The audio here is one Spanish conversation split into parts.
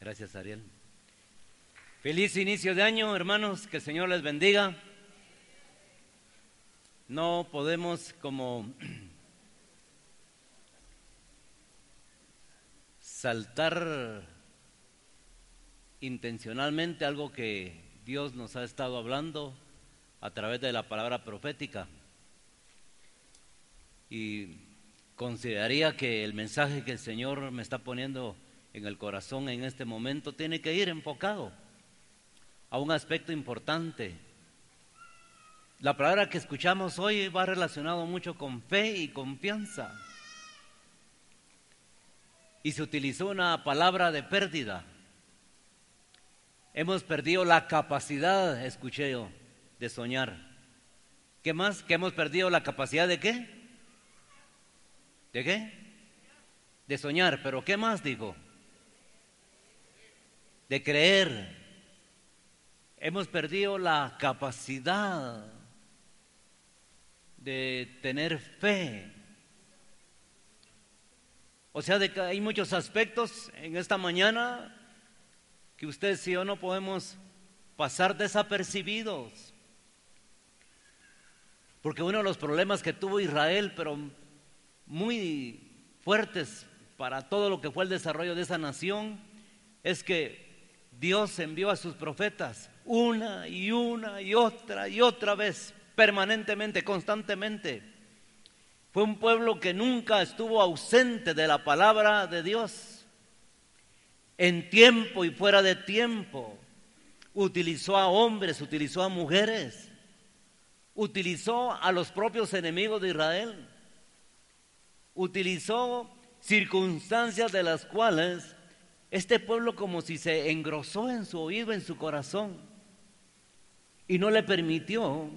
Gracias, Ariel. Feliz inicio de año, hermanos, que el Señor les bendiga. No podemos como saltar intencionalmente algo que Dios nos ha estado hablando a través de la palabra profética. Y consideraría que el mensaje que el Señor me está poniendo en el corazón en este momento tiene que ir enfocado a un aspecto importante. La palabra que escuchamos hoy va relacionado mucho con fe y confianza. Y se utilizó una palabra de pérdida. Hemos perdido la capacidad, escuché yo, de soñar. ¿Qué más? ¿Que hemos perdido la capacidad de qué? ¿De qué? De soñar. ¿Pero qué más digo? De creer. Hemos perdido la capacidad de tener fe. O sea, de que hay muchos aspectos en esta mañana que ustedes y yo no podemos pasar desapercibidos. Porque uno de los problemas que tuvo Israel, pero muy fuertes para todo lo que fue el desarrollo de esa nación, es que Dios envió a sus profetas una y una y otra y otra vez, permanentemente, constantemente. Fue un pueblo que nunca estuvo ausente de la palabra de Dios. En tiempo y fuera de tiempo. Utilizó a hombres, utilizó a mujeres, utilizó a los propios enemigos de Israel utilizó circunstancias de las cuales este pueblo como si se engrosó en su oído, en su corazón, y no le permitió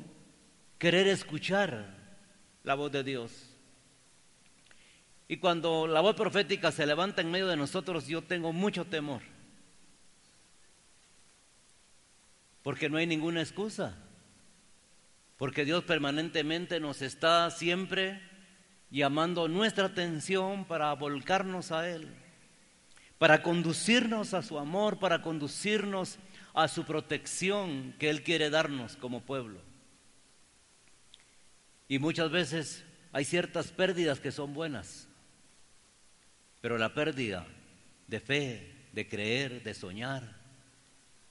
querer escuchar la voz de Dios. Y cuando la voz profética se levanta en medio de nosotros, yo tengo mucho temor. Porque no hay ninguna excusa. Porque Dios permanentemente nos está siempre llamando nuestra atención para volcarnos a Él, para conducirnos a su amor, para conducirnos a su protección que Él quiere darnos como pueblo. Y muchas veces hay ciertas pérdidas que son buenas, pero la pérdida de fe, de creer, de soñar,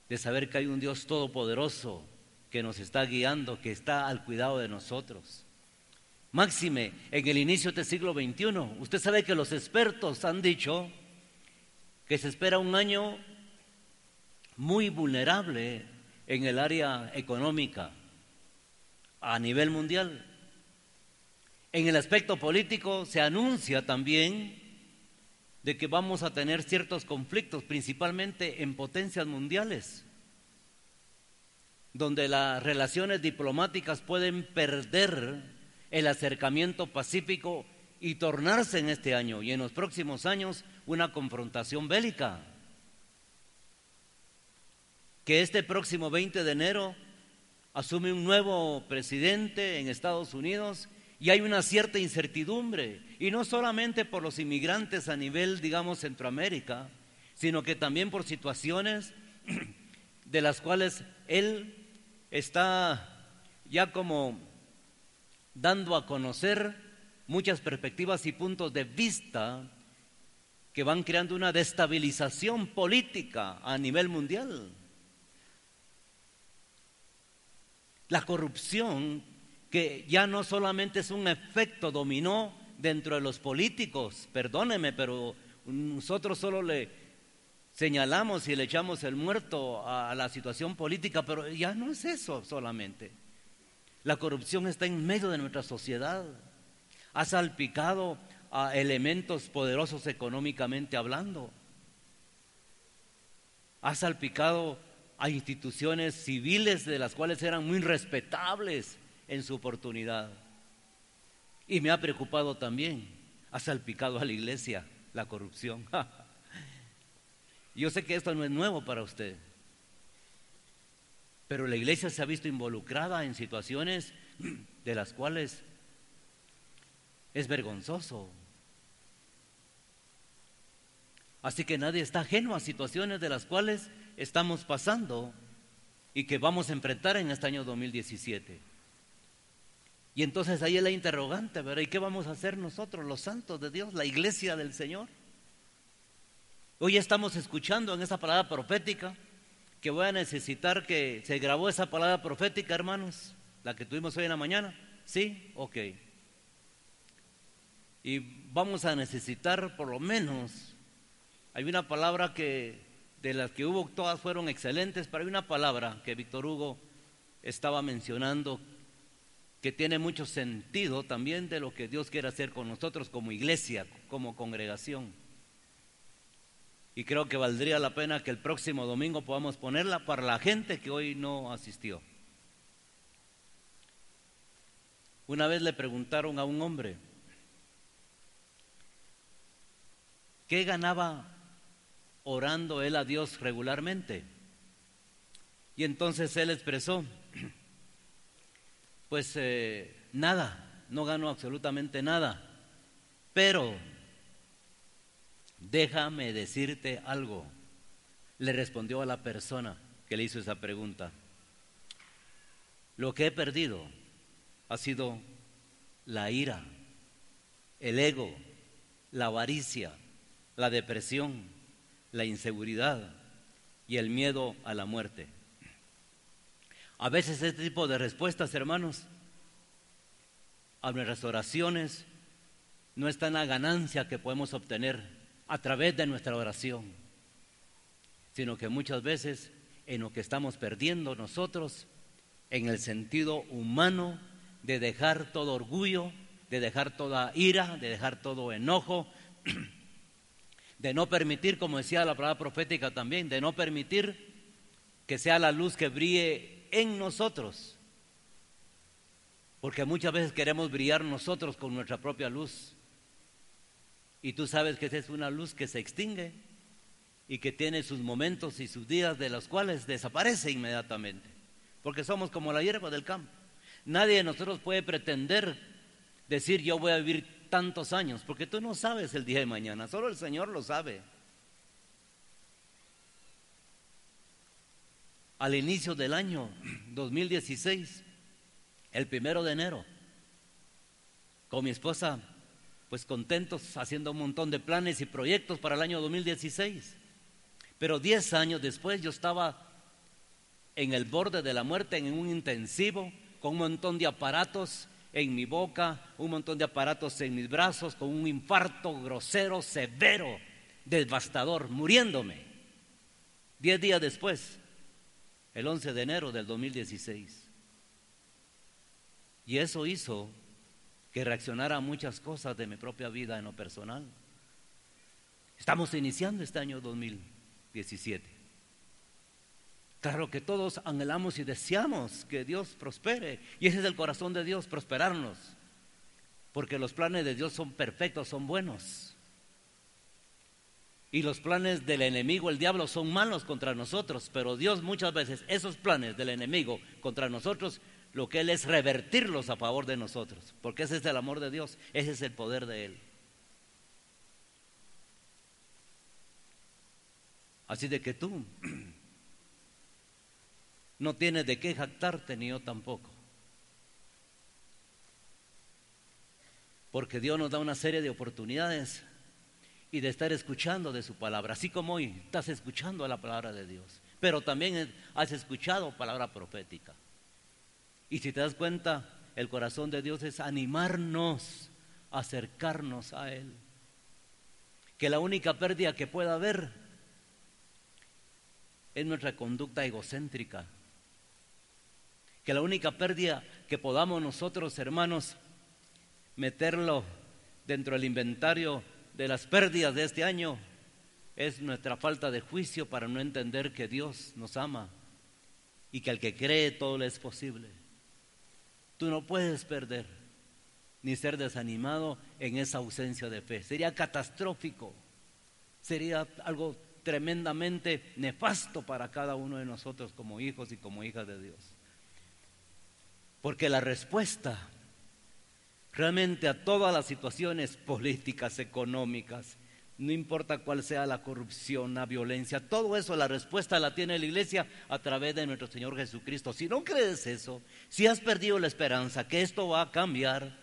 de saber que hay un Dios todopoderoso que nos está guiando, que está al cuidado de nosotros Máxime, en el inicio del siglo XXI, usted sabe que los expertos han dicho que se espera un año muy vulnerable en el área económica a nivel mundial. En el aspecto político se anuncia también de que vamos a tener ciertos conflictos, principalmente en potencias mundiales, donde las relaciones diplomáticas pueden perder el acercamiento pacífico y tornarse en este año y en los próximos años una confrontación bélica. Que este próximo 20 de enero asume un nuevo presidente en Estados Unidos y hay una cierta incertidumbre, y no solamente por los inmigrantes a nivel, digamos, Centroamérica, sino que también por situaciones de las cuales él está ya como dando a conocer muchas perspectivas y puntos de vista que van creando una destabilización política a nivel mundial. La corrupción, que ya no solamente es un efecto dominó dentro de los políticos, perdóneme, pero nosotros solo le señalamos y le echamos el muerto a la situación política, pero ya no es eso solamente. La corrupción está en medio de nuestra sociedad. Ha salpicado a elementos poderosos económicamente hablando. Ha salpicado a instituciones civiles de las cuales eran muy respetables en su oportunidad. Y me ha preocupado también, ha salpicado a la iglesia la corrupción. Yo sé que esto no es nuevo para usted. Pero la iglesia se ha visto involucrada en situaciones de las cuales es vergonzoso. Así que nadie está ajeno a situaciones de las cuales estamos pasando y que vamos a enfrentar en este año 2017. Y entonces ahí es la interrogante, ¿verdad? ¿Y qué vamos a hacer nosotros, los santos de Dios, la iglesia del Señor? Hoy estamos escuchando en esa palabra profética que voy a necesitar que se grabó esa palabra profética, hermanos, la que tuvimos hoy en la mañana. ¿Sí? Ok. Y vamos a necesitar por lo menos, hay una palabra que de las que hubo, todas fueron excelentes, pero hay una palabra que Víctor Hugo estaba mencionando que tiene mucho sentido también de lo que Dios quiere hacer con nosotros como iglesia, como congregación. Y creo que valdría la pena que el próximo domingo podamos ponerla para la gente que hoy no asistió. Una vez le preguntaron a un hombre, ¿qué ganaba orando él a Dios regularmente? Y entonces él expresó, pues eh, nada, no gano absolutamente nada, pero déjame decirte algo, le respondió a la persona que le hizo esa pregunta. Lo que he perdido ha sido la ira, el ego, la avaricia, la depresión, la inseguridad y el miedo a la muerte. A veces este tipo de respuestas, hermanos, a nuestras oraciones no está la ganancia que podemos obtener a través de nuestra oración, sino que muchas veces en lo que estamos perdiendo nosotros, en el sentido humano de dejar todo orgullo, de dejar toda ira, de dejar todo enojo, de no permitir, como decía la palabra profética también, de no permitir que sea la luz que brille en nosotros. Porque muchas veces queremos brillar nosotros con nuestra propia luz. Y tú sabes que esa es una luz que se extingue y que tiene sus momentos y sus días de los cuales desaparece inmediatamente. Porque somos como la hierba del campo. Nadie de nosotros puede pretender decir yo voy a vivir tantos años, porque tú no sabes el día de mañana, solo el Señor lo sabe. Al inicio del año 2016, el primero de enero, con mi esposa, pues contentos, haciendo un montón de planes y proyectos para el año 2016. Pero diez años después yo estaba en el borde de la muerte, en un intensivo, con un montón de aparatos en mi boca, un montón de aparatos en mis brazos, con un infarto grosero, severo, devastador, muriéndome. Diez días después, el 11 de enero del 2016. Y eso hizo que reaccionara a muchas cosas de mi propia vida en lo personal. Estamos iniciando este año 2017. Claro que todos anhelamos y deseamos que Dios prospere. Y ese es el corazón de Dios, prosperarnos. Porque los planes de Dios son perfectos, son buenos. Y los planes del enemigo, el diablo, son malos contra nosotros. Pero Dios muchas veces, esos planes del enemigo contra nosotros, lo que Él es revertirlos a favor de nosotros. Porque ese es el amor de Dios, ese es el poder de Él. Así de que tú no tienes de qué jactarte, ni yo tampoco. Porque Dios nos da una serie de oportunidades y de estar escuchando de su palabra, así como hoy estás escuchando la palabra de Dios, pero también has escuchado palabra profética. Y si te das cuenta, el corazón de Dios es animarnos, acercarnos a Él. Que la única pérdida que pueda haber es nuestra conducta egocéntrica, que la única pérdida que podamos nosotros, hermanos, meterlo dentro del inventario de las pérdidas de este año es nuestra falta de juicio para no entender que Dios nos ama y que al que cree todo le es posible. Tú no puedes perder ni ser desanimado en esa ausencia de fe. Sería catastrófico, sería algo tremendamente nefasto para cada uno de nosotros como hijos y como hijas de Dios. Porque la respuesta realmente a todas las situaciones políticas, económicas, no importa cuál sea la corrupción, la violencia, todo eso, la respuesta la tiene la iglesia a través de nuestro Señor Jesucristo. Si no crees eso, si has perdido la esperanza que esto va a cambiar,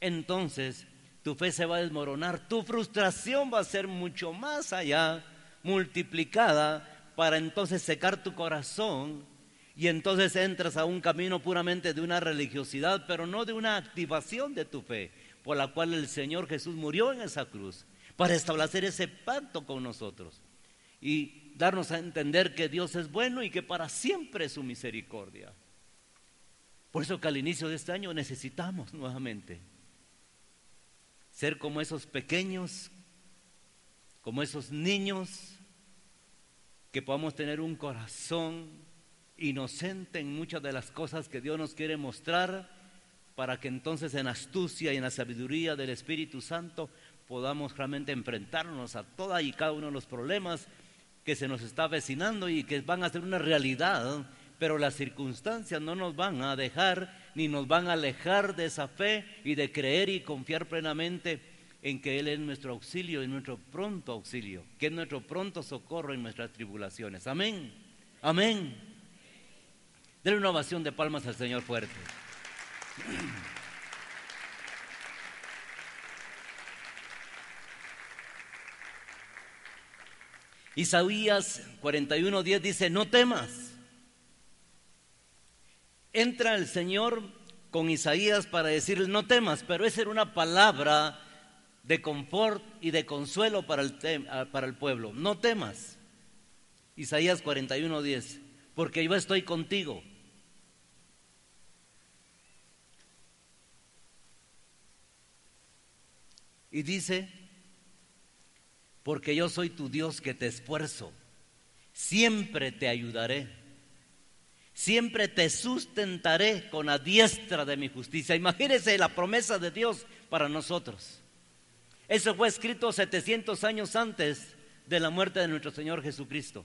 entonces tu fe se va a desmoronar, tu frustración va a ser mucho más allá, multiplicada, para entonces secar tu corazón y entonces entras a un camino puramente de una religiosidad, pero no de una activación de tu fe, por la cual el Señor Jesús murió en esa cruz para establecer ese pacto con nosotros y darnos a entender que Dios es bueno y que para siempre es su misericordia. Por eso que al inicio de este año necesitamos nuevamente ser como esos pequeños, como esos niños, que podamos tener un corazón inocente en muchas de las cosas que Dios nos quiere mostrar, para que entonces en astucia y en la sabiduría del Espíritu Santo podamos realmente enfrentarnos a toda y cada uno de los problemas que se nos está avecinando y que van a ser una realidad, pero las circunstancias no nos van a dejar ni nos van a alejar de esa fe y de creer y confiar plenamente en que Él es nuestro auxilio y nuestro pronto auxilio, que es nuestro pronto socorro en nuestras tribulaciones. Amén. Amén. Denle una ovación de palmas al Señor fuerte. Isaías 41:10 dice, no temas. Entra el Señor con Isaías para decirle, no temas, pero esa era una palabra de confort y de consuelo para el, para el pueblo. No temas. Isaías 41:10, porque yo estoy contigo. Y dice, porque yo soy tu Dios que te esfuerzo, siempre te ayudaré, siempre te sustentaré con la diestra de mi justicia. Imagínese la promesa de Dios para nosotros. Eso fue escrito 700 años antes de la muerte de nuestro Señor Jesucristo,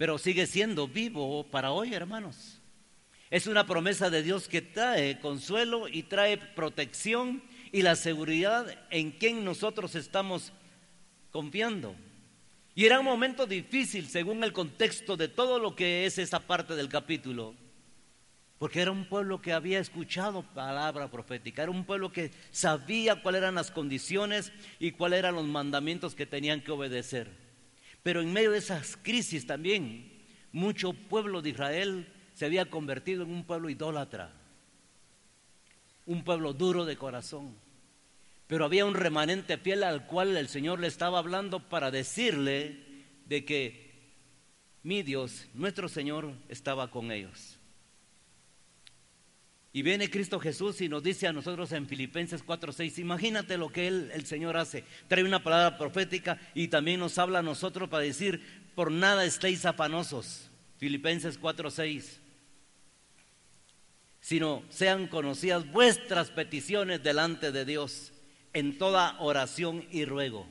pero sigue siendo vivo para hoy, hermanos. Es una promesa de Dios que trae consuelo y trae protección y la seguridad en quien nosotros estamos confiando. Y era un momento difícil según el contexto de todo lo que es esa parte del capítulo, porque era un pueblo que había escuchado palabra profética, era un pueblo que sabía cuáles eran las condiciones y cuáles eran los mandamientos que tenían que obedecer. Pero en medio de esas crisis también, mucho pueblo de Israel se había convertido en un pueblo idólatra, un pueblo duro de corazón pero había un remanente fiel al cual el Señor le estaba hablando para decirle de que mi Dios, nuestro Señor, estaba con ellos. Y viene Cristo Jesús y nos dice a nosotros en Filipenses 4:6, imagínate lo que él, el Señor hace. Trae una palabra profética y también nos habla a nosotros para decir, por nada estéis afanosos. Filipenses 4:6. Sino sean conocidas vuestras peticiones delante de Dios en toda oración y ruego,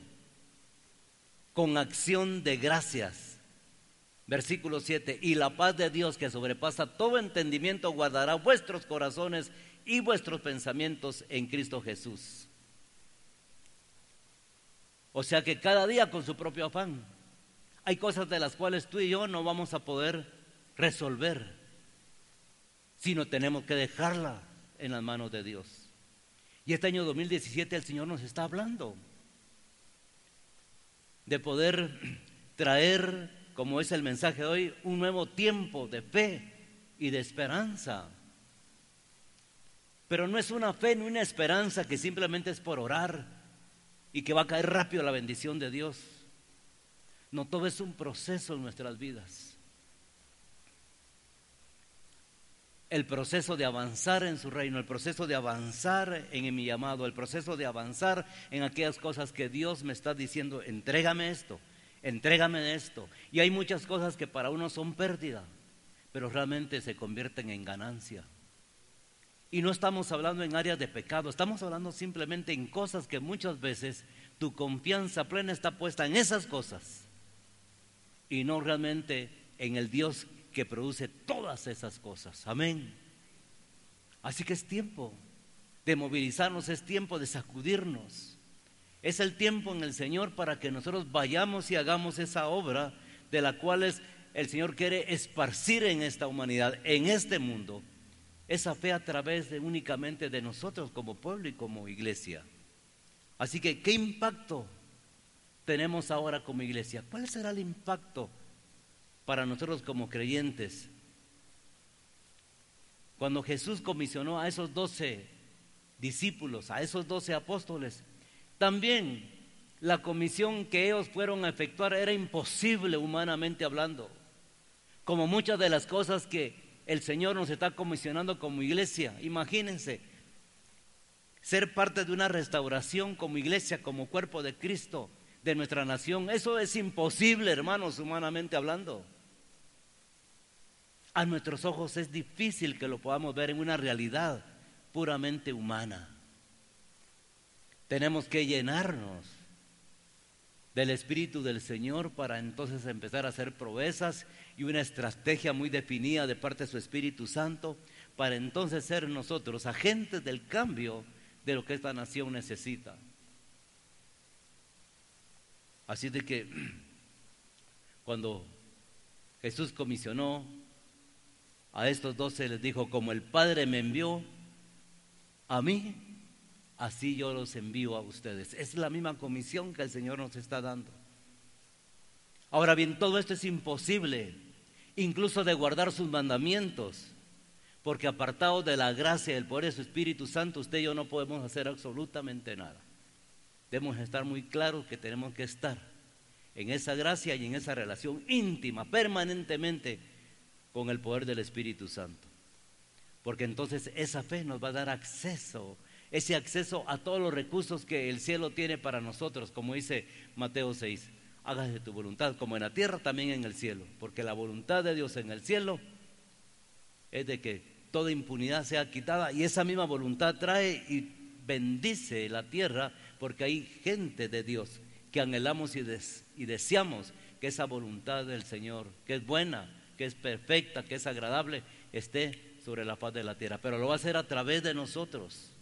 con acción de gracias. Versículo 7, y la paz de Dios que sobrepasa todo entendimiento guardará vuestros corazones y vuestros pensamientos en Cristo Jesús. O sea que cada día con su propio afán. Hay cosas de las cuales tú y yo no vamos a poder resolver, sino tenemos que dejarla en las manos de Dios. Y este año 2017 el Señor nos está hablando de poder traer, como es el mensaje de hoy, un nuevo tiempo de fe y de esperanza. Pero no es una fe ni una esperanza que simplemente es por orar y que va a caer rápido la bendición de Dios. No, todo es un proceso en nuestras vidas. el proceso de avanzar en su reino, el proceso de avanzar en mi llamado, el proceso de avanzar en aquellas cosas que Dios me está diciendo, entrégame esto, entrégame esto. Y hay muchas cosas que para uno son pérdida, pero realmente se convierten en ganancia. Y no estamos hablando en áreas de pecado, estamos hablando simplemente en cosas que muchas veces tu confianza plena está puesta en esas cosas y no realmente en el Dios que produce todas esas cosas. Amén. Así que es tiempo de movilizarnos, es tiempo de sacudirnos. Es el tiempo en el Señor para que nosotros vayamos y hagamos esa obra de la cual el Señor quiere esparcir en esta humanidad, en este mundo, esa fe a través de únicamente de nosotros como pueblo y como iglesia. Así que, ¿qué impacto tenemos ahora como iglesia? ¿Cuál será el impacto para nosotros como creyentes? Cuando Jesús comisionó a esos doce discípulos, a esos doce apóstoles, también la comisión que ellos fueron a efectuar era imposible humanamente hablando, como muchas de las cosas que el Señor nos está comisionando como iglesia. Imagínense, ser parte de una restauración como iglesia, como cuerpo de Cristo, de nuestra nación, eso es imposible, hermanos, humanamente hablando. A nuestros ojos es difícil que lo podamos ver en una realidad puramente humana. Tenemos que llenarnos del Espíritu del Señor para entonces empezar a hacer proezas y una estrategia muy definida de parte de su Espíritu Santo para entonces ser nosotros agentes del cambio de lo que esta nación necesita. Así de que cuando Jesús comisionó a estos doce, les dijo, como el Padre me envió a mí, así yo los envío a ustedes. Es la misma comisión que el Señor nos está dando. Ahora bien, todo esto es imposible, incluso de guardar sus mandamientos, porque apartado de la gracia y el poder de su Espíritu Santo, usted y yo no podemos hacer absolutamente nada. Debemos estar muy claros que tenemos que estar en esa gracia y en esa relación íntima, permanentemente, con el poder del Espíritu Santo. Porque entonces esa fe nos va a dar acceso ese acceso a todos los recursos que el cielo tiene para nosotros, como dice Mateo 6. Hágase tu voluntad, como en la tierra, también en el cielo, porque la voluntad de Dios en el cielo es de que toda impunidad sea quitada y esa misma voluntad trae y bendice la tierra, porque hay gente de Dios que anhelamos y, y deseamos que esa voluntad del Señor, que es buena, que es perfecta, que es agradable, esté sobre la faz de la tierra, pero lo va a hacer a través de nosotros.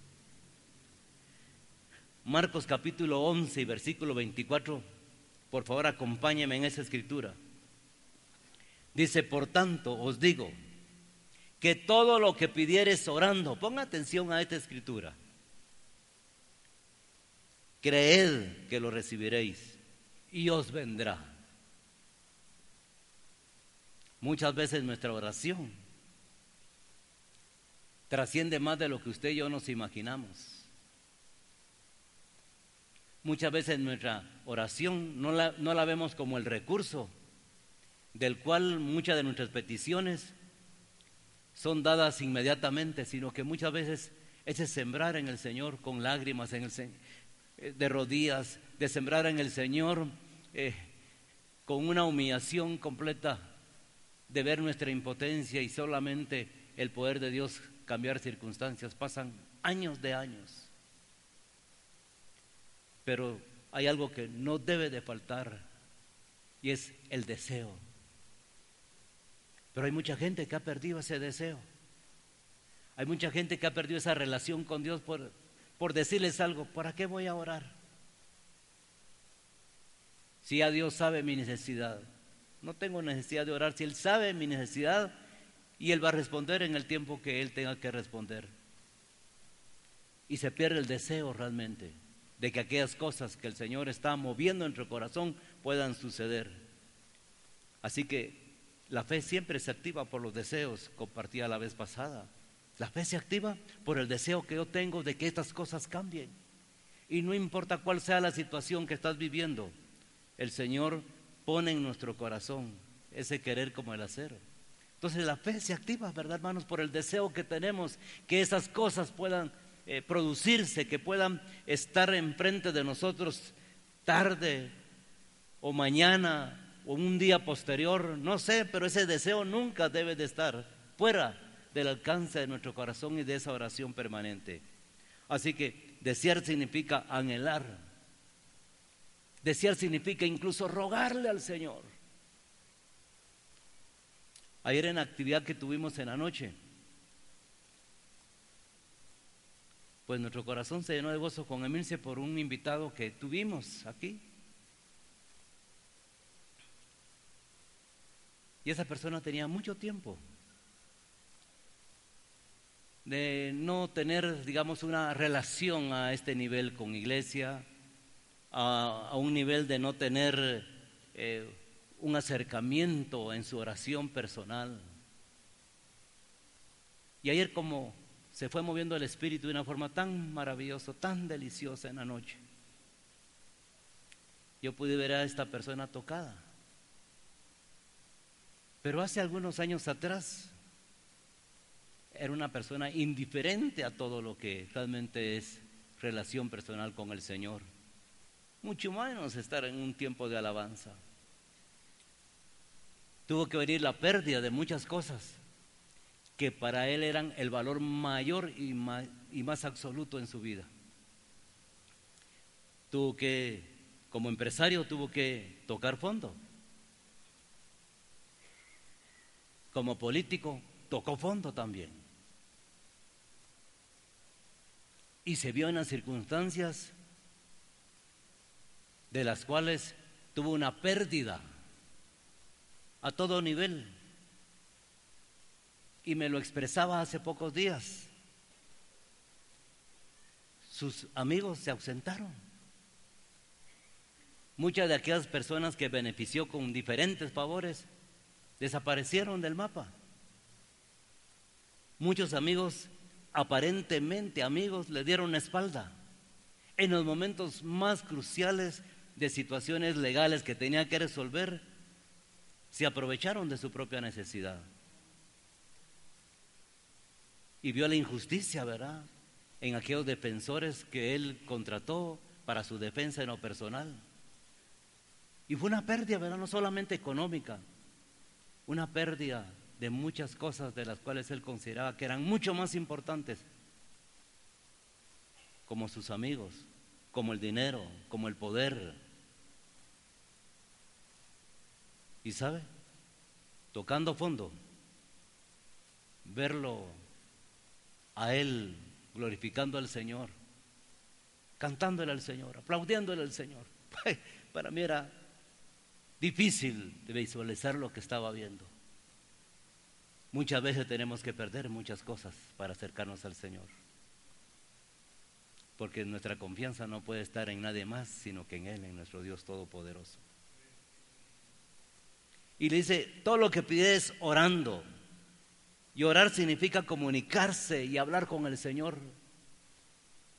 Marcos capítulo 11 y versículo 24. Por favor, acompáñeme en esa escritura. Dice, por tanto, os digo, que todo lo que pidieres orando, ponga atención a esta escritura, creed que lo recibiréis y os vendrá. Muchas veces nuestra oración trasciende más de lo que usted y yo nos imaginamos. Muchas veces nuestra oración no la, no la vemos como el recurso del cual muchas de nuestras peticiones son dadas inmediatamente, sino que muchas veces es de sembrar en el Señor con lágrimas, en el, eh, de rodillas, de sembrar en el Señor eh, con una humillación completa, de ver nuestra impotencia y solamente el poder de Dios cambiar circunstancias. Pasan años de años pero hay algo que no debe de faltar y es el deseo. Pero hay mucha gente que ha perdido ese deseo. Hay mucha gente que ha perdido esa relación con Dios por, por decirles algo, ¿para qué voy a orar? Si ya Dios sabe mi necesidad, no tengo necesidad de orar, si Él sabe mi necesidad y Él va a responder en el tiempo que Él tenga que responder. Y se pierde el deseo realmente de que aquellas cosas que el Señor está moviendo en tu corazón puedan suceder. Así que la fe siempre se activa por los deseos, compartía la vez pasada. La fe se activa por el deseo que yo tengo de que estas cosas cambien. Y no importa cuál sea la situación que estás viviendo, el Señor pone en nuestro corazón ese querer como el acero. Entonces la fe se activa, ¿verdad, hermanos? Por el deseo que tenemos que esas cosas puedan eh, producirse, que puedan estar enfrente de nosotros tarde o mañana o un día posterior, no sé, pero ese deseo nunca debe de estar fuera del alcance de nuestro corazón y de esa oración permanente. Así que desear significa anhelar. Desear significa incluso rogarle al Señor. Ayer en la actividad que tuvimos en la noche, pues nuestro corazón se llenó de gozo con Emilce por un invitado que tuvimos aquí. Y esa persona tenía mucho tiempo de no tener, digamos, una relación a este nivel con iglesia, a, un nivel de no tener eh, un acercamiento en su oración personal. Y ayer como se fue moviendo el espíritu de una forma tan maravillosa, tan deliciosa en la noche, yo pude ver a esta persona tocada. Pero hace algunos años atrás era una persona indiferente a todo lo que realmente es relación personal con el Señor. Mucho menos estar en un tiempo de alabanza. Tuvo que venir la pérdida de muchas cosas que para él eran el valor mayor y más, absoluto en su vida. Tuvo que, como empresario, tuvo que tocar fondo. Como político, tocó fondo también. y se vio en las circunstancias de las cuales tuvo una pérdida a todo nivel. Y me lo expresaba hace pocos días. Sus amigos se ausentaron. Muchas de aquellas personas que benefició con diferentes favores desaparecieron del mapa. Muchos amigos aparentemente amigos le dieron espalda en los momentos más cruciales de situaciones legales que tenía que resolver, se aprovecharon de su propia necesidad. Y vio la injusticia, ¿verdad? En aquellos defensores que él contrató para su defensa en lo personal. Y fue una pérdida, ¿verdad? No solamente económica, una pérdida de muchas cosas de las cuales él consideraba que eran mucho más importantes, como sus amigos, como el dinero, como el poder. Y sabe, tocando fondo, verlo a él glorificando al Señor, cantándole al Señor, aplaudiéndole al Señor. Para mí era difícil de visualizar lo que estaba viendo. Muchas veces tenemos que perder muchas cosas para acercarnos al Señor. Porque nuestra confianza no puede estar en nadie más, sino que en Él, en nuestro Dios Todopoderoso. Y le dice, todo lo que pides orando. Y orar significa comunicarse y hablar con el Señor.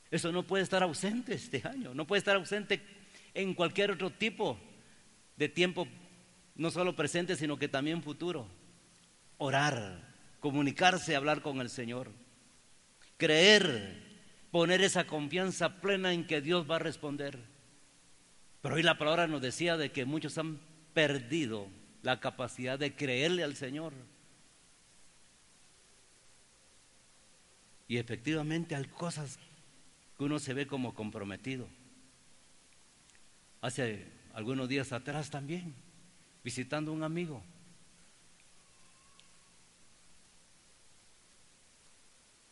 Eso no puede estar ausente este año, no puede estar ausente en cualquier otro tipo de tiempo, no solo presente, sino que también futuro orar, comunicarse, hablar con el Señor, creer, poner esa confianza plena en que Dios va a responder. Pero hoy la palabra nos decía de que muchos han perdido la capacidad de creerle al Señor. Y efectivamente hay cosas que uno se ve como comprometido. Hace algunos días atrás también, visitando a un amigo,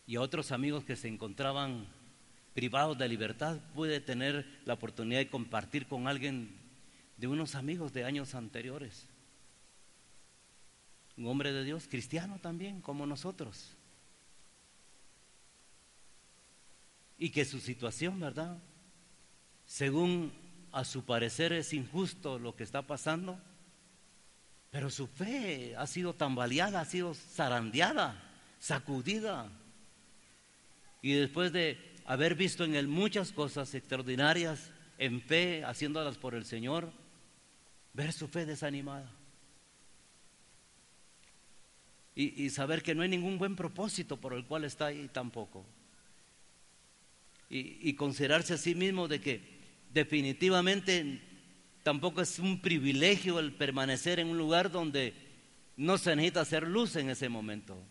y a otros amigos que se encontraban privados de libertad, pude tener la oportunidad de compartir con alguien de unos amigos de años anteriores. Un hombre de Dios, cristiano también, como nosotros. Y que su situación, ¿verdad? Según a su parecer es injusto lo que está pasando, pero su fe ha sido tambaleada, ha sido zarandeada, sacudida y después de haber visto en él muchas cosas extraordinarias, en fe, haciéndolas por el Señor, ver su fe desanimada. Y, saber que no hay ningún buen propósito por el cual está ahí tampoco. Y, considerarse a sí mismo de que definitivamente tampoco es un privilegio el permanecer en un lugar donde no se necesita hacer luz en ese momento.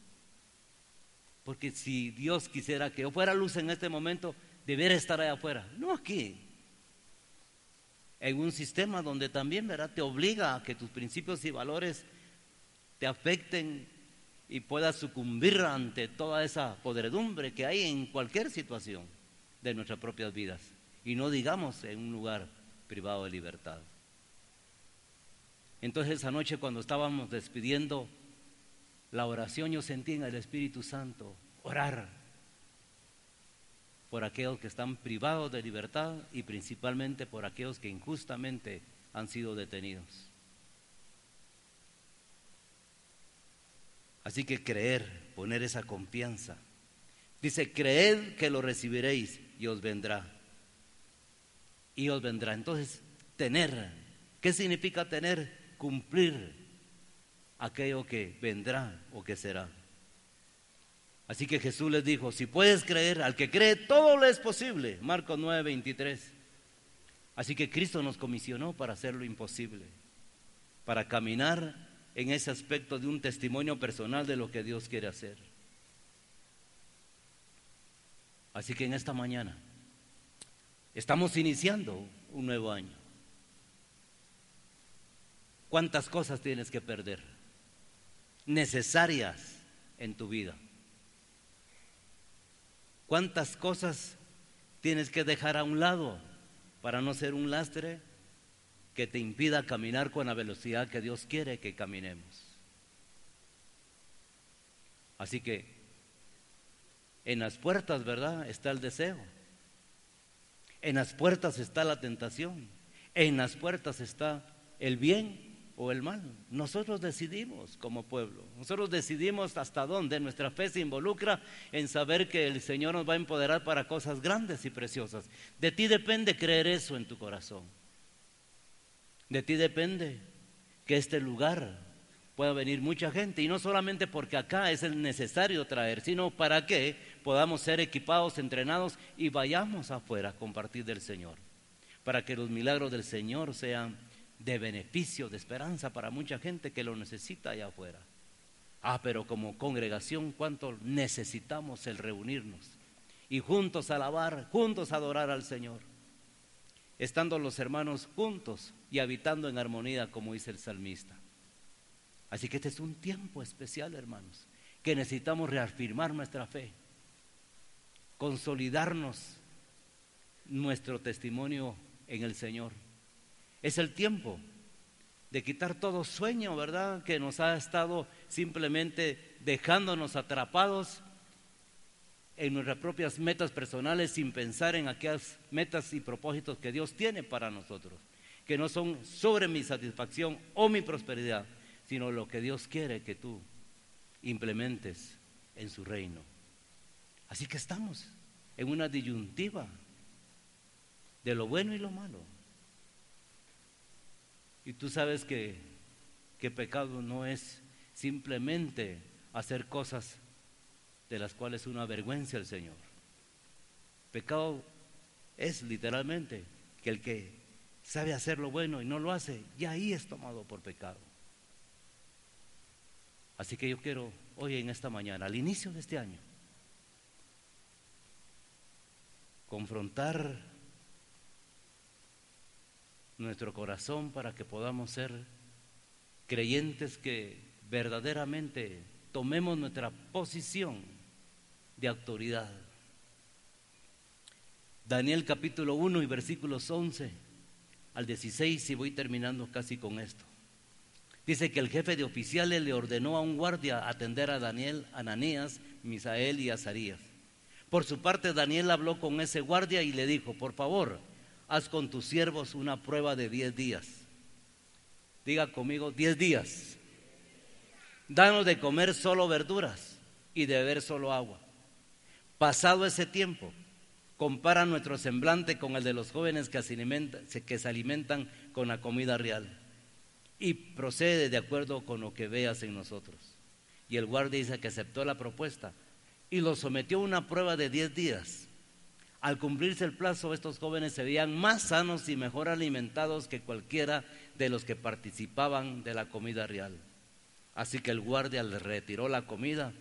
Porque si Dios quisiera que yo fuera luz en este momento, debería estar allá afuera, no aquí. En un sistema donde también ¿verdad? te obliga a que tus principios y valores te afecten y puedas sucumbir ante toda esa podredumbre que hay en cualquier situación. De nuestras propias vidas y no digamos en un lugar privado de libertad. Entonces esa noche cuando estábamos despidiendo la oración, yo sentí en el Espíritu Santo orar por aquellos que están privados de libertad y principalmente por aquellos que injustamente han sido detenidos. Así que creer, poner esa confianza. Dice, creed que lo recibiréis y os vendrá. Y os vendrá. Entonces, tener. ¿Qué significa tener? Cumplir aquello que vendrá o que será. Así que Jesús les dijo, si puedes creer, al que cree todo lo es posible. Marcos 9, 23. Así que Cristo nos comisionó para hacer lo imposible, para caminar en ese aspecto de un testimonio personal de lo que Dios quiere hacer. Así que en esta mañana estamos iniciando un nuevo año. ¿Cuántas cosas tienes que perder? Necesarias en tu vida. ¿Cuántas cosas tienes que dejar a un lado para no ser un lastre que te impida caminar con la velocidad que Dios quiere que caminemos. Así que en las puertas, ¿verdad? Está el deseo. En las puertas está la tentación. En las puertas está el bien o el mal. Nosotros decidimos como pueblo. Nosotros decidimos hasta dónde nuestra fe se involucra en saber que el Señor nos va a empoderar para cosas grandes y preciosas. De ti depende creer eso en tu corazón. De ti depende que este lugar pueda venir mucha gente y no solamente porque acá es necesario traer, sino para que podamos ser equipados, entrenados y vayamos afuera a compartir del Señor, para que los milagros del Señor sean de beneficio, de esperanza para mucha gente que lo necesita allá afuera. Ah, pero como congregación, ¿cuánto necesitamos el reunirnos y juntos alabar, juntos adorar al Señor? estando los hermanos juntos y habitando en armonía, como dice el salmista. Así que este es un tiempo especial, hermanos, que necesitamos reafirmar nuestra fe, consolidarnos nuestro testimonio en el Señor. Es el tiempo de quitar todo sueño, ¿verdad? Que nos ha estado simplemente dejándonos atrapados en nuestras propias metas personales sin pensar en aquellas metas y propósitos que Dios tiene para nosotros, que no son sobre mi satisfacción o mi prosperidad, sino lo que Dios quiere que tú implementes en su reino. Así que estamos en una disyuntiva de lo bueno y lo malo. Y tú sabes que, que pecado no es simplemente hacer cosas de las cuales uno avergüenza al Señor. Pecado es literalmente que el que sabe hacer lo bueno y no lo hace, ya ahí es tomado por pecado. Así que yo quiero hoy en esta mañana, al inicio de este año, confrontar nuestro corazón para que podamos ser creyentes que verdaderamente tomemos nuestra posición de autoridad. Daniel capítulo 1 y versículos 11 al 16 y voy terminando casi con esto. Dice que el jefe de oficiales le ordenó a un guardia atender a Daniel, Ananías, Misael y Azarías. Por su parte, Daniel habló con ese guardia y le dijo, por favor, haz con tus siervos una prueba de diez días. Diga conmigo, diez días. Danos de comer solo verduras y de beber solo agua. Pasado ese tiempo, compara nuestro semblante con el de los jóvenes que se, alimentan, con la comida real y procede de acuerdo con lo que veas en nosotros. Y el guardia dice que aceptó la propuesta y lo sometió a una prueba de 10 días. Al cumplirse el plazo, estos jóvenes se veían más sanos y mejor alimentados que cualquiera de los que participaban de la comida real. Así que el guardia le retiró la comida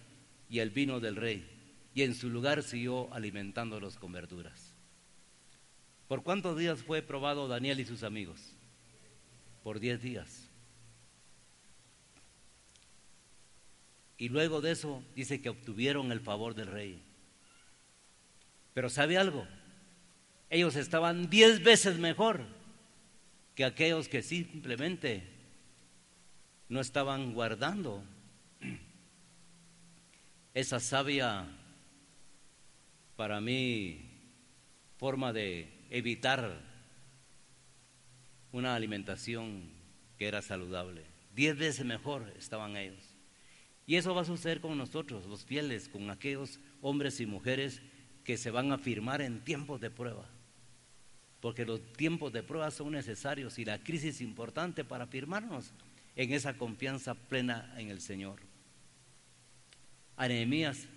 y el vino del rey y en su lugar siguió alimentándolos con verduras. ¿Por cuántos días fue probado Daniel y sus amigos? Por diez días. Y luego de eso dice que obtuvieron el favor del rey. Pero ¿sabe algo? ellos estaban diez veces mejor que aquellos que simplemente no estaban guardando esa sabia, para mí, forma de evitar una alimentación que era saludable. Diez veces mejor estaban ellos. Y eso va a suceder con nosotros, los fieles, con aquellos hombres y mujeres que se van a firmar en tiempos de prueba. Porque los tiempos de prueba son necesarios y la crisis es importante para firmarnos en esa confianza plena en el Señor. A Nehemías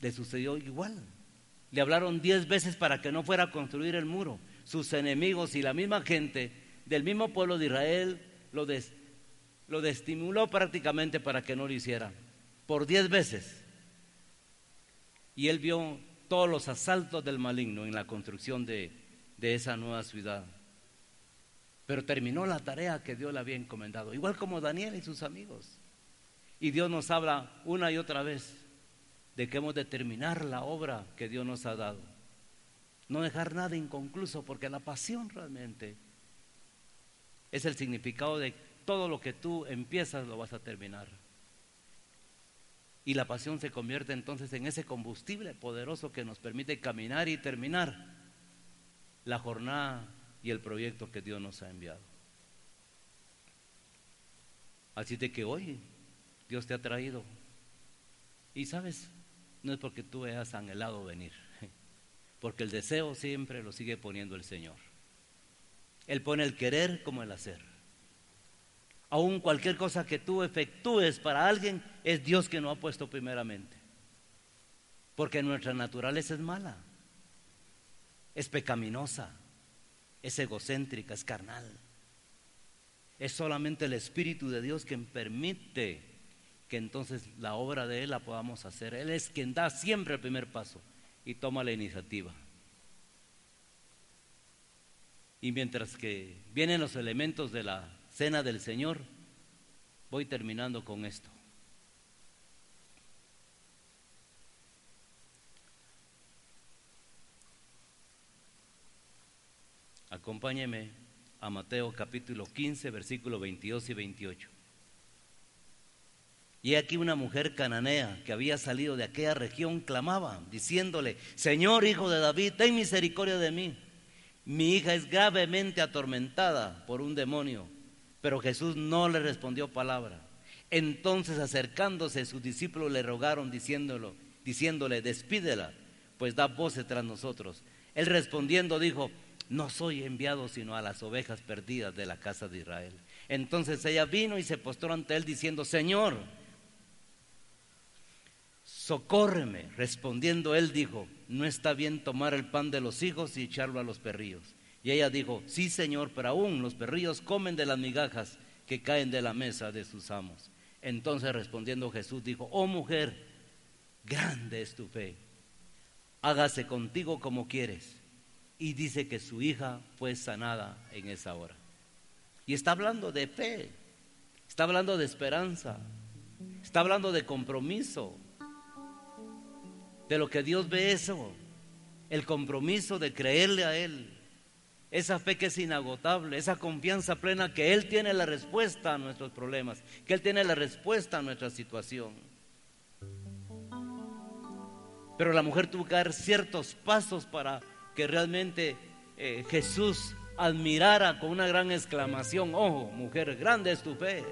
le sucedió igual. Le hablaron diez veces para que no fuera a construir el muro. Sus enemigos y la misma gente del mismo pueblo de Israel lo, lo desestimuló prácticamente para que no lo hiciera. Por diez veces. Y él vio todos los asaltos del maligno en la construcción de, de esa nueva ciudad. Pero terminó la tarea que Dios le había encomendado, igual como Daniel y sus amigos. Y Dios nos habla una y otra vez de que hemos de terminar la obra que Dios nos ha dado. No dejar nada inconcluso, porque la pasión realmente es el significado de todo lo que tú empiezas lo vas a terminar. Y la pasión se convierte entonces en ese combustible poderoso que nos permite caminar y terminar la jornada y el proyecto que Dios nos ha enviado. Así de que hoy Dios te ha traído. Y sabes, no es porque tú hayas anhelado venir, porque el deseo siempre lo sigue poniendo el Señor. Él pone el querer como el hacer. Aún cualquier cosa que tú efectúes para alguien, es Dios que no ha puesto primeramente. Porque nuestra naturaleza es mala, es pecaminosa, es egocéntrica, es carnal. Es solamente el Espíritu de Dios quien permite que entonces la obra de Él la podamos hacer. Él es quien da siempre el primer paso y toma la iniciativa. Y mientras que vienen los elementos de la cena del Señor, voy terminando con esto. Acompáñeme a Mateo capítulo 15, versículos 22 y 28. Y aquí una mujer cananea que había salido de aquella región clamaba, diciéndole, Señor hijo de David, ten misericordia de mí. Mi hija es gravemente atormentada por un demonio. Pero Jesús no le respondió palabra. Entonces acercándose sus discípulos le rogaron diciéndolo, diciéndole, despídela, pues da voces tras nosotros. Él respondiendo dijo, no soy enviado sino a las ovejas perdidas de la casa de Israel. Entonces ella vino y se postró ante él diciendo, Señor, socórreme. Respondiendo él dijo, no está bien tomar el pan de los hijos y echarlo a los perrillos. Y ella dijo, sí señor, pero aún los perrillos comen de las migajas que caen de la mesa de sus amos. Entonces respondiendo Jesús dijo, oh mujer, grande es tu fe, hágase contigo como quieres. Y dice que su hija fue sanada en esa hora. Y está hablando de fe, está hablando de esperanza, está hablando de compromiso, de lo que Dios ve eso, el compromiso de creerle a Él, esa fe que es inagotable, esa confianza plena que Él tiene la respuesta a nuestros problemas, que Él tiene la respuesta a nuestra situación. Pero la mujer tuvo que dar ciertos pasos para que realmente eh, Jesús admirara con una gran exclamación, oh mujer, grande es tu fe.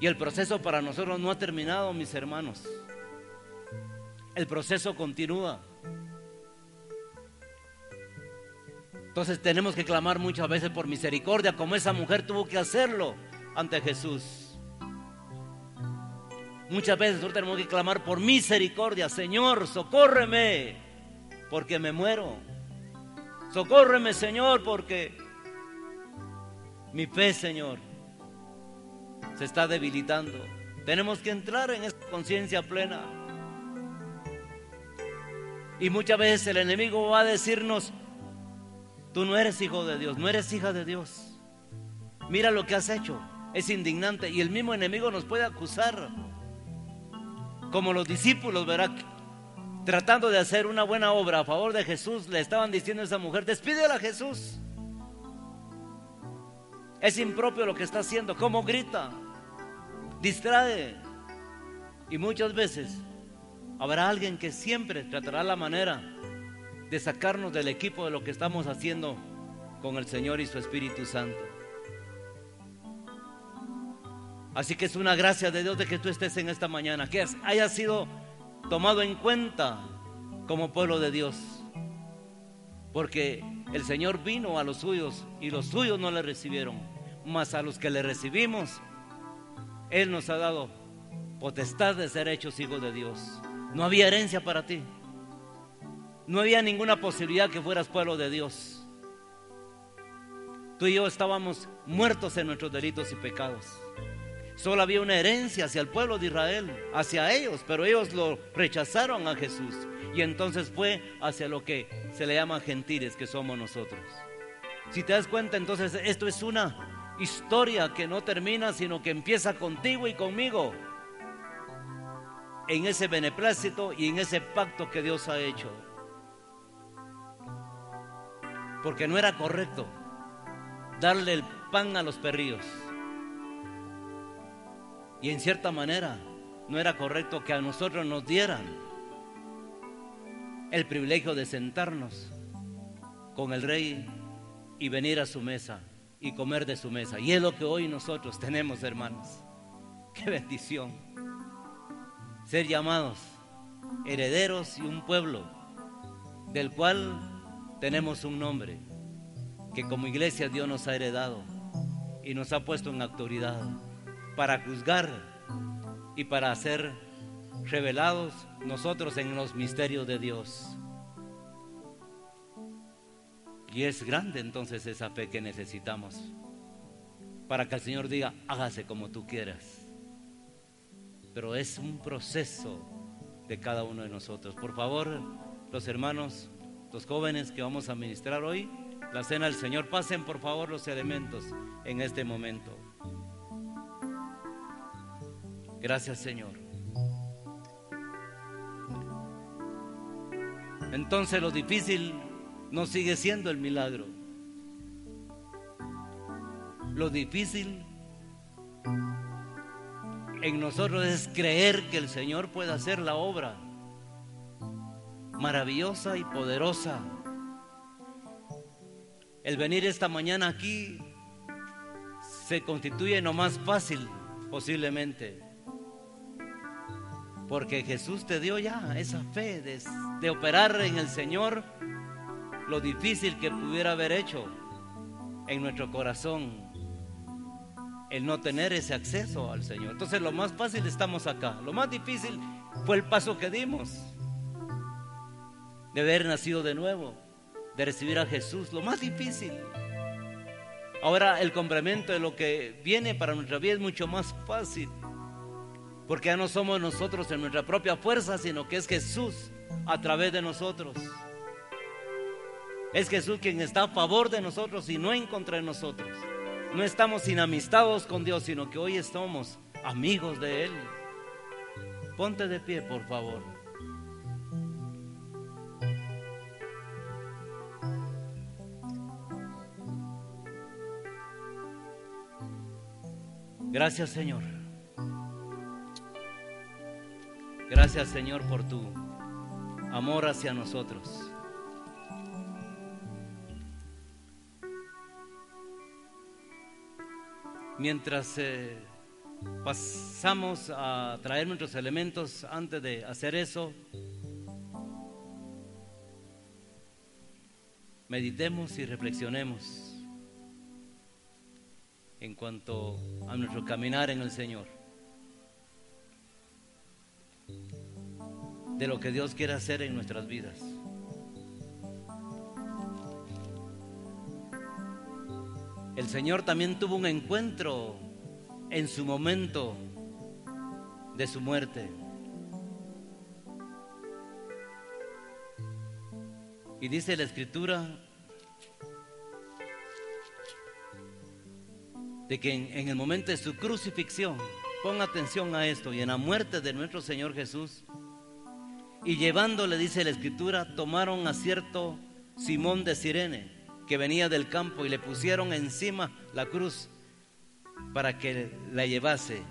Y el proceso para nosotros no ha terminado, mis hermanos. El proceso continúa. Entonces tenemos que clamar muchas veces por misericordia, como esa mujer tuvo que hacerlo ante Jesús. Muchas veces nosotros tenemos que clamar por misericordia. Señor, socórreme, porque me muero. Socórreme, Señor, porque mi fe, Señor, se está debilitando. Tenemos que entrar en esa conciencia plena. Y muchas veces el enemigo va a decirnos, tú no eres hijo de Dios, no eres hija de Dios. Mira lo que has hecho, es indignante. Y el mismo enemigo nos puede acusar, como los discípulos, verá, tratando de hacer una buena obra a favor de Jesús, le estaban diciendo a esa mujer, despídela a Jesús. Es impropio lo que está haciendo, como grita, distrae. Y muchas veces habrá alguien que siempre tratará la manera de sacarnos del equipo de lo que estamos haciendo con el Señor y su Espíritu Santo. Así que es una gracia de Dios de que tú estés en esta mañana, que haya sido tomado en cuenta como pueblo de Dios. Porque el Señor vino a los suyos y los suyos no le recibieron. Mas a los que le recibimos, Él nos ha dado potestad de ser hechos hijos de Dios. No había herencia para ti. No había ninguna posibilidad que fueras pueblo de Dios. Tú y yo estábamos muertos en nuestros delitos y pecados. Solo había una herencia hacia el pueblo de Israel, hacia ellos, pero ellos lo rechazaron a Jesús. Y entonces fue hacia lo que se le llama gentiles, que somos nosotros. Si te das cuenta, entonces esto es una historia que no termina, sino que empieza contigo y conmigo. En ese beneplácito y en ese pacto que Dios ha hecho. Porque no era correcto darle el pan a los perrillos. Y en cierta manera no era correcto que a nosotros nos dieran el privilegio de sentarnos con el rey y venir a su mesa y comer de su mesa. Y es lo que hoy nosotros tenemos, hermanos. Qué bendición. Ser llamados herederos y un pueblo del cual tenemos un nombre que como iglesia Dios nos ha heredado y nos ha puesto en autoridad para juzgar y para ser revelados nosotros en los misterios de Dios. Y es grande entonces esa fe que necesitamos para que el Señor diga, hágase como tú quieras. Pero es un proceso de cada uno de nosotros. Por favor, los hermanos, los jóvenes que vamos a ministrar hoy, la cena del Señor, pasen por favor los elementos en este momento. Gracias Señor. Entonces lo difícil no sigue siendo el milagro. Lo difícil en nosotros es creer que el Señor puede hacer la obra maravillosa y poderosa. El venir esta mañana aquí se constituye lo más fácil posiblemente. Porque Jesús te dio ya esa fe de, operar en el Señor lo difícil que pudiera haber hecho en nuestro corazón el no tener ese acceso al Señor. Entonces lo más fácil estamos acá. Lo más difícil fue el paso que dimos de haber nacido de nuevo, de recibir a Jesús. Lo más difícil. Ahora el complemento de lo que viene para nuestra vida es mucho más fácil. Porque ya no somos nosotros en nuestra propia fuerza, sino que es Jesús a través de nosotros. Es Jesús quien está a favor de nosotros y no en contra de nosotros. No estamos inamistados con Dios, sino que hoy estamos amigos de Él. Ponte de pie, por favor. Gracias, Señor. Gracias Señor por tu amor hacia nosotros. Mientras eh, pasamos a traer nuestros elementos, antes de hacer eso, meditemos y reflexionemos en cuanto a nuestro caminar en el Señor. de lo que Dios quiere hacer en nuestras vidas. El Señor también tuvo un encuentro en su momento de su muerte. Y dice la escritura de que en, el momento de su crucifixión, ponga atención a esto, y en la muerte de nuestro Señor Jesús, Y llevándole, dice la escritura, tomaron a cierto Simón de Sirene, que venía del campo, y le pusieron encima la cruz para que la llevase.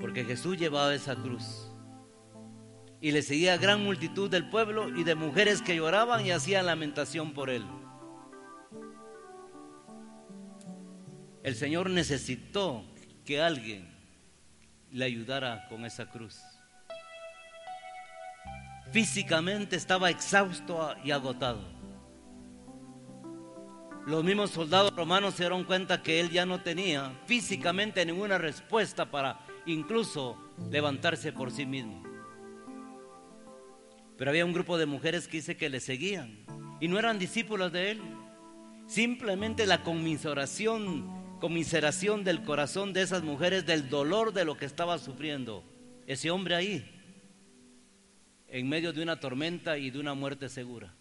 Porque Jesús llevaba esa cruz. Y le seguía gran multitud del pueblo y de mujeres que lloraban y hacían lamentación por él. El Señor necesitó que alguien le ayudara con esa cruz. Físicamente estaba exhausto y agotado. Los mismos soldados romanos se dieron cuenta que él ya no tenía físicamente ninguna respuesta para incluso levantarse por sí mismo. Pero había un grupo de mujeres que dice que le seguían y no eran discípulos de él. Simplemente la conmiseración, conmiseración del corazón de esas mujeres del dolor de lo que estaba sufriendo ese hombre ahí en medio de una tormenta y de una muerte segura.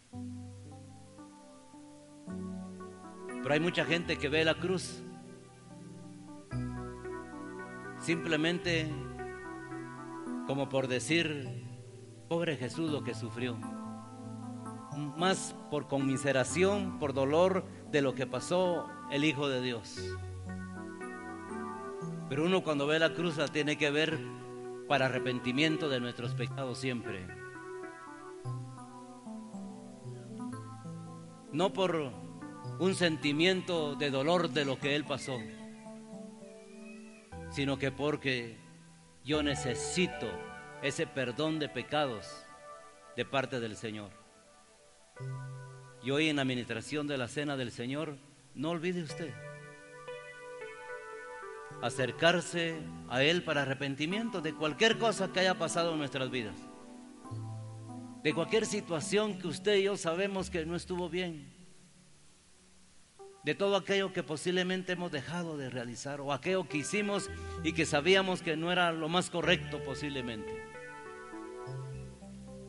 Pero hay mucha gente que ve la cruz simplemente como por decir, pobre Jesús lo que sufrió. Más por conmiseración, por dolor de lo que pasó el Hijo de Dios. Pero uno cuando ve la cruz la tiene que ver para arrepentimiento de nuestros pecados siempre. no por un sentimiento de dolor de lo que él pasó, sino que porque yo necesito ese perdón de pecados de parte del Señor. Y hoy en la administración de la cena del Señor, no olvide usted acercarse a Él para arrepentimiento de cualquier cosa que haya pasado en nuestras vidas de cualquier situación que usted y yo sabemos que no estuvo bien, de todo aquello que posiblemente hemos dejado de realizar o aquello que hicimos y que sabíamos que no era lo más correcto posiblemente.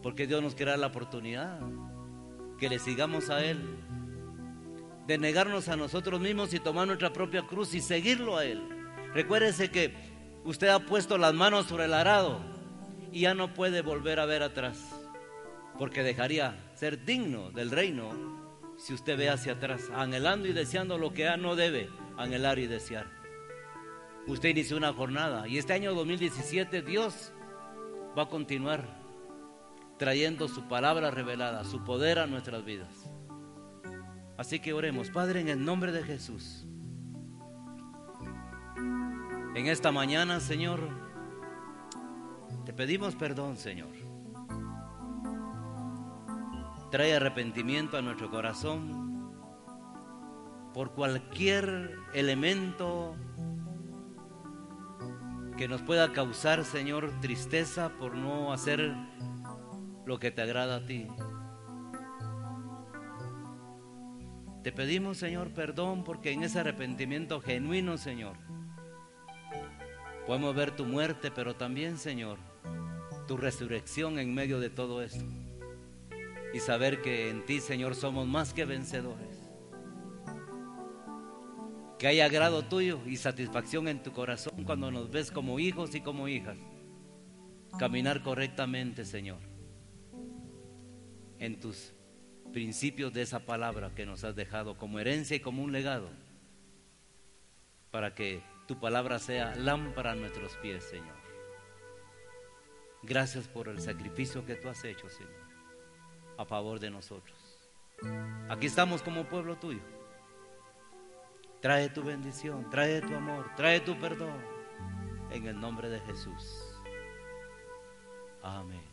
Porque Dios nos quiere dar la oportunidad que le sigamos a Él, de negarnos a nosotros mismos y tomar nuestra propia cruz y seguirlo a Él. Recuérdese que usted ha puesto las manos sobre el arado y ya no puede volver a ver atrás porque dejaría ser digno del reino si usted ve hacia atrás, anhelando y deseando lo que no debe anhelar y desear. Usted inició una jornada y este año 2017 Dios va a continuar trayendo su palabra revelada, su poder a nuestras vidas. Así que oremos, Padre, en el nombre de Jesús. En esta mañana, Señor, te pedimos perdón, Señor trae arrepentimiento a nuestro corazón por cualquier elemento que nos pueda causar, Señor, tristeza por no hacer lo que te agrada a ti. Te pedimos, Señor, perdón porque en ese arrepentimiento genuino, Señor, podemos ver tu muerte, pero también, Señor, tu resurrección en medio de todo esto y saber que en ti, Señor, somos más que vencedores. Que haya agrado tuyo y satisfacción en tu corazón cuando nos ves como hijos y como hijas. Caminar correctamente, Señor, en tus principios de esa palabra que nos has dejado como herencia y como un legado, para que tu palabra sea lámpara a nuestros pies, Señor. Gracias por el sacrificio que tú has hecho, Señor a favor de nosotros. Aquí estamos como pueblo tuyo. Trae tu bendición, trae tu amor, trae tu perdón. En el nombre de Jesús. Amén.